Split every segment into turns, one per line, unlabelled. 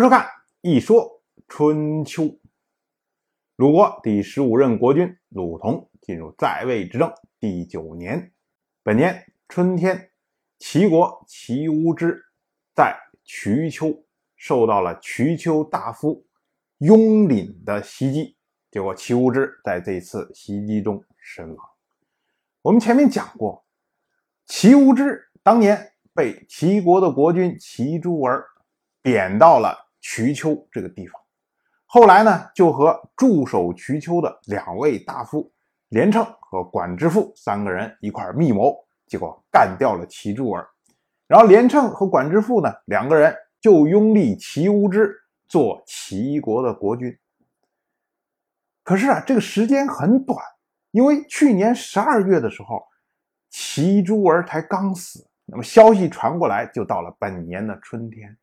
收看《一说春秋》，鲁国第十五任国君鲁同进入在位执政第九年。本年春天，齐国齐无知在瞿丘受到了瞿丘大夫雍廪的袭击，结果齐无知在这次袭击中身亡。我们前面讲过，齐无知当年被齐国的国君齐诸儿贬到了。瞿丘这个地方，后来呢，就和驻守瞿丘的两位大夫连称和管之父三个人一块密谋，结果干掉了齐柱儿。然后连称和管之父呢，两个人就拥立齐无知做齐国的国君。可是啊，这个时间很短，因为去年十二月的时候，齐珠儿才刚死，那么消息传过来，就到了本年的春天。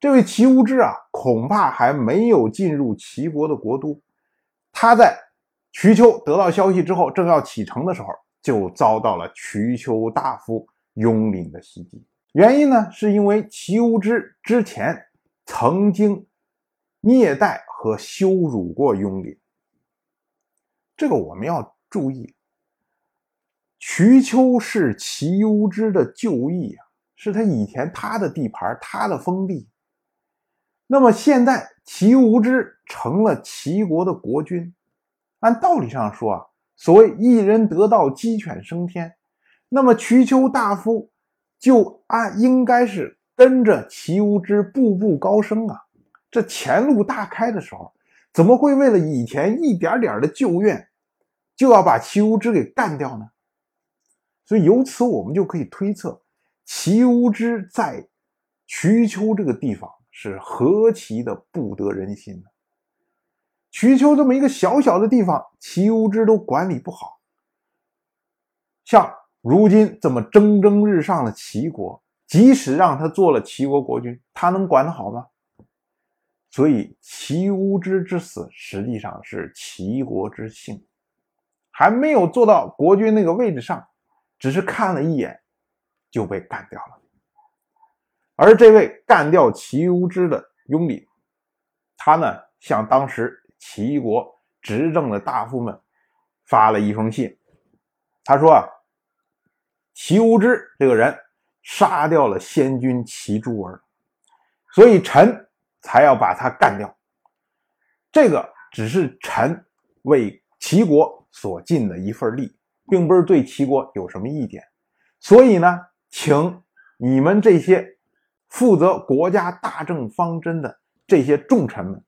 这位齐无知啊，恐怕还没有进入齐国的国都。他在瞿丘得到消息之后，正要启程的时候，就遭到了瞿丘大夫雍廪的袭击。原因呢，是因为齐无知之前曾经虐待和羞辱过雍廪。这个我们要注意，瞿丘是齐无知的旧邑啊，是他以前他的地盘，他的封地。那么现在齐无知成了齐国的国君，按道理上说啊，所谓一人得道鸡犬升天，那么瞿丘大夫就按应该是跟着齐无知步步高升啊。这前路大开的时候，怎么会为了以前一点点的旧怨，就要把齐无知给干掉呢？所以由此我们就可以推测，齐无知在瞿丘这个地方。是何其的不得人心呢？瞿丘这么一个小小的地方，齐无知都管理不好。像如今这么蒸蒸日上的齐国，即使让他做了齐国国君，他能管得好吗？所以齐无知之死实际上是齐国之幸，还没有做到国君那个位置上，只是看了一眼就被干掉了。而这位干掉齐无知的雍廪，他呢向当时齐国执政的大夫们发了一封信，他说啊，齐无知这个人杀掉了先君齐诸儿，所以臣才要把他干掉。这个只是臣为齐国所尽的一份力，并不是对齐国有什么意见。所以呢，请你们这些。负责国家大政方针的这些重臣们，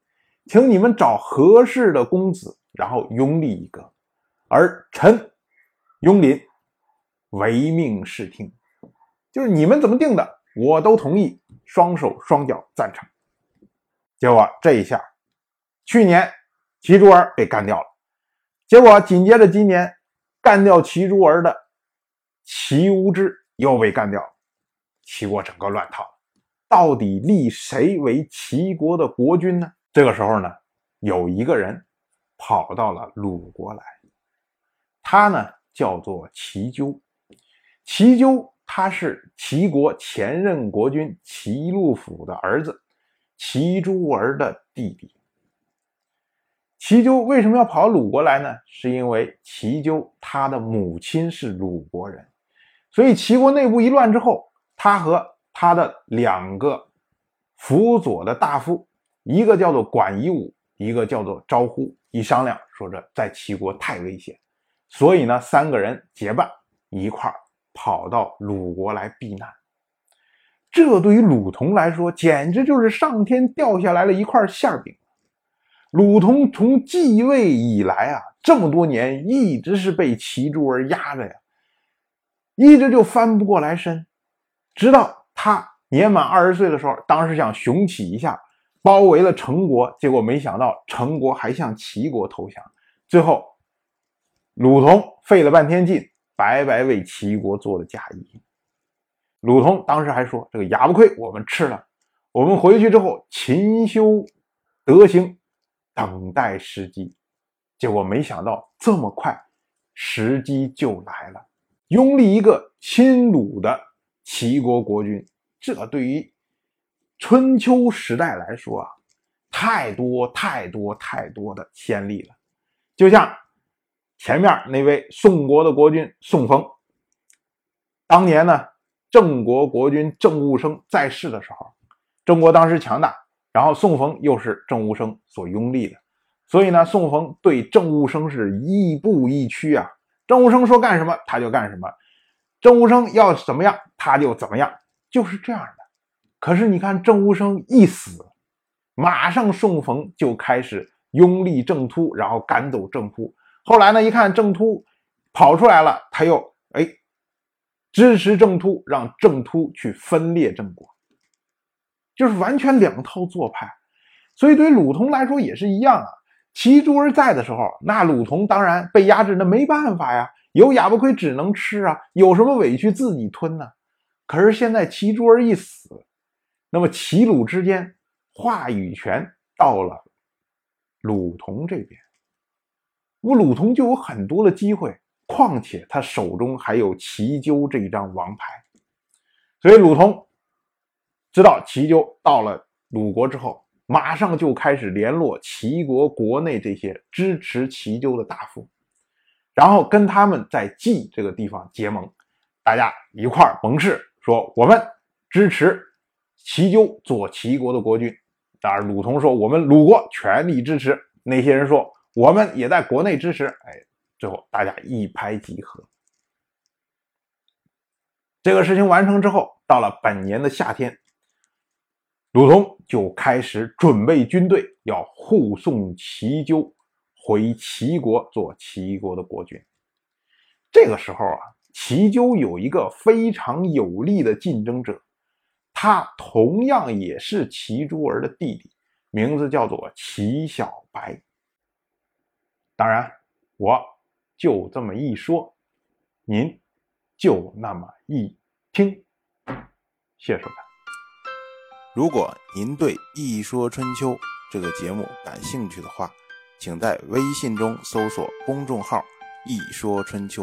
请你们找合适的公子，然后拥立一个，而臣雍林唯命是听，就是你们怎么定的，我都同意，双手双脚赞成。结果这一下，去年齐诸儿被干掉了，结果紧接着今年干掉齐诸儿的齐无知又被干掉了，齐国整个乱套。到底立谁为齐国的国君呢？这个时候呢，有一个人跑到了鲁国来，他呢叫做齐纠。齐纠他是齐国前任国君齐禄府的儿子，齐诸儿的弟弟。齐纠为什么要跑鲁国来呢？是因为齐纠他的母亲是鲁国人，所以齐国内部一乱之后，他和他的两个辅佐的大夫，一个叫做管夷吾，一个叫做招呼。一商量，说这在齐国太危险，所以呢，三个人结伴一块跑到鲁国来避难。这对于鲁同来说，简直就是上天掉下来了一块馅饼。鲁同从继位以来啊，这么多年一直是被齐诸儿压着呀，一直就翻不过来身，直到。他年满二十岁的时候，当时想雄起一下，包围了陈国，结果没想到陈国还向齐国投降，最后鲁同费了半天劲，白白为齐国做了嫁衣。鲁同当时还说：“这个哑不亏我们吃了，我们回去之后勤修德行，等待时机。”结果没想到这么快，时机就来了，拥立一个亲鲁的齐国国君。这对于春秋时代来说啊，太多太多太多的先例了。就像前面那位宋国的国君宋冯，当年呢，郑国国君郑务生在世的时候，郑国当时强大，然后宋冯又是郑务生所拥立的，所以呢，宋冯对郑务生是亦步亦趋啊。郑务生说干什么他就干什么，郑务生要怎么样他就怎么样，就是这样的。可是你看郑务生一死，马上宋冯就开始拥立郑突，然后赶走郑突。后来呢，一看郑突跑出来了，他又哎支持郑突，让郑突去分裂郑国，就是完全两套做派。所以对于鲁同来说也是一样啊。齐诸儿在的时候，那鲁同当然被压制，那没办法呀，有哑巴亏只能吃啊，有什么委屈自己吞呢？可是现在齐诸儿一死，那么齐鲁之间话语权到了鲁同这边，那鲁同就有很多的机会，况且他手中还有齐纠这一张王牌，所以鲁同知道齐纠到了鲁国之后。马上就开始联络齐国国内这些支持齐纠的大夫，然后跟他们在冀这个地方结盟，大家一块儿盟誓，说我们支持齐纠做齐国的国君。当然，鲁同说我们鲁国全力支持，那些人说我们也在国内支持。哎，最后大家一拍即合。这个事情完成之后，到了本年的夏天。鲁同就开始准备军队，要护送齐纠回齐国做齐国的国君。这个时候啊，齐纠有一个非常有力的竞争者，他同样也是齐诸儿的弟弟，名字叫做齐小白。当然，我就这么一说，您就那么一听，谢谢收看。
如果您对《一说春秋》这个节目感兴趣的话，请在微信中搜索公众号“一说春秋”，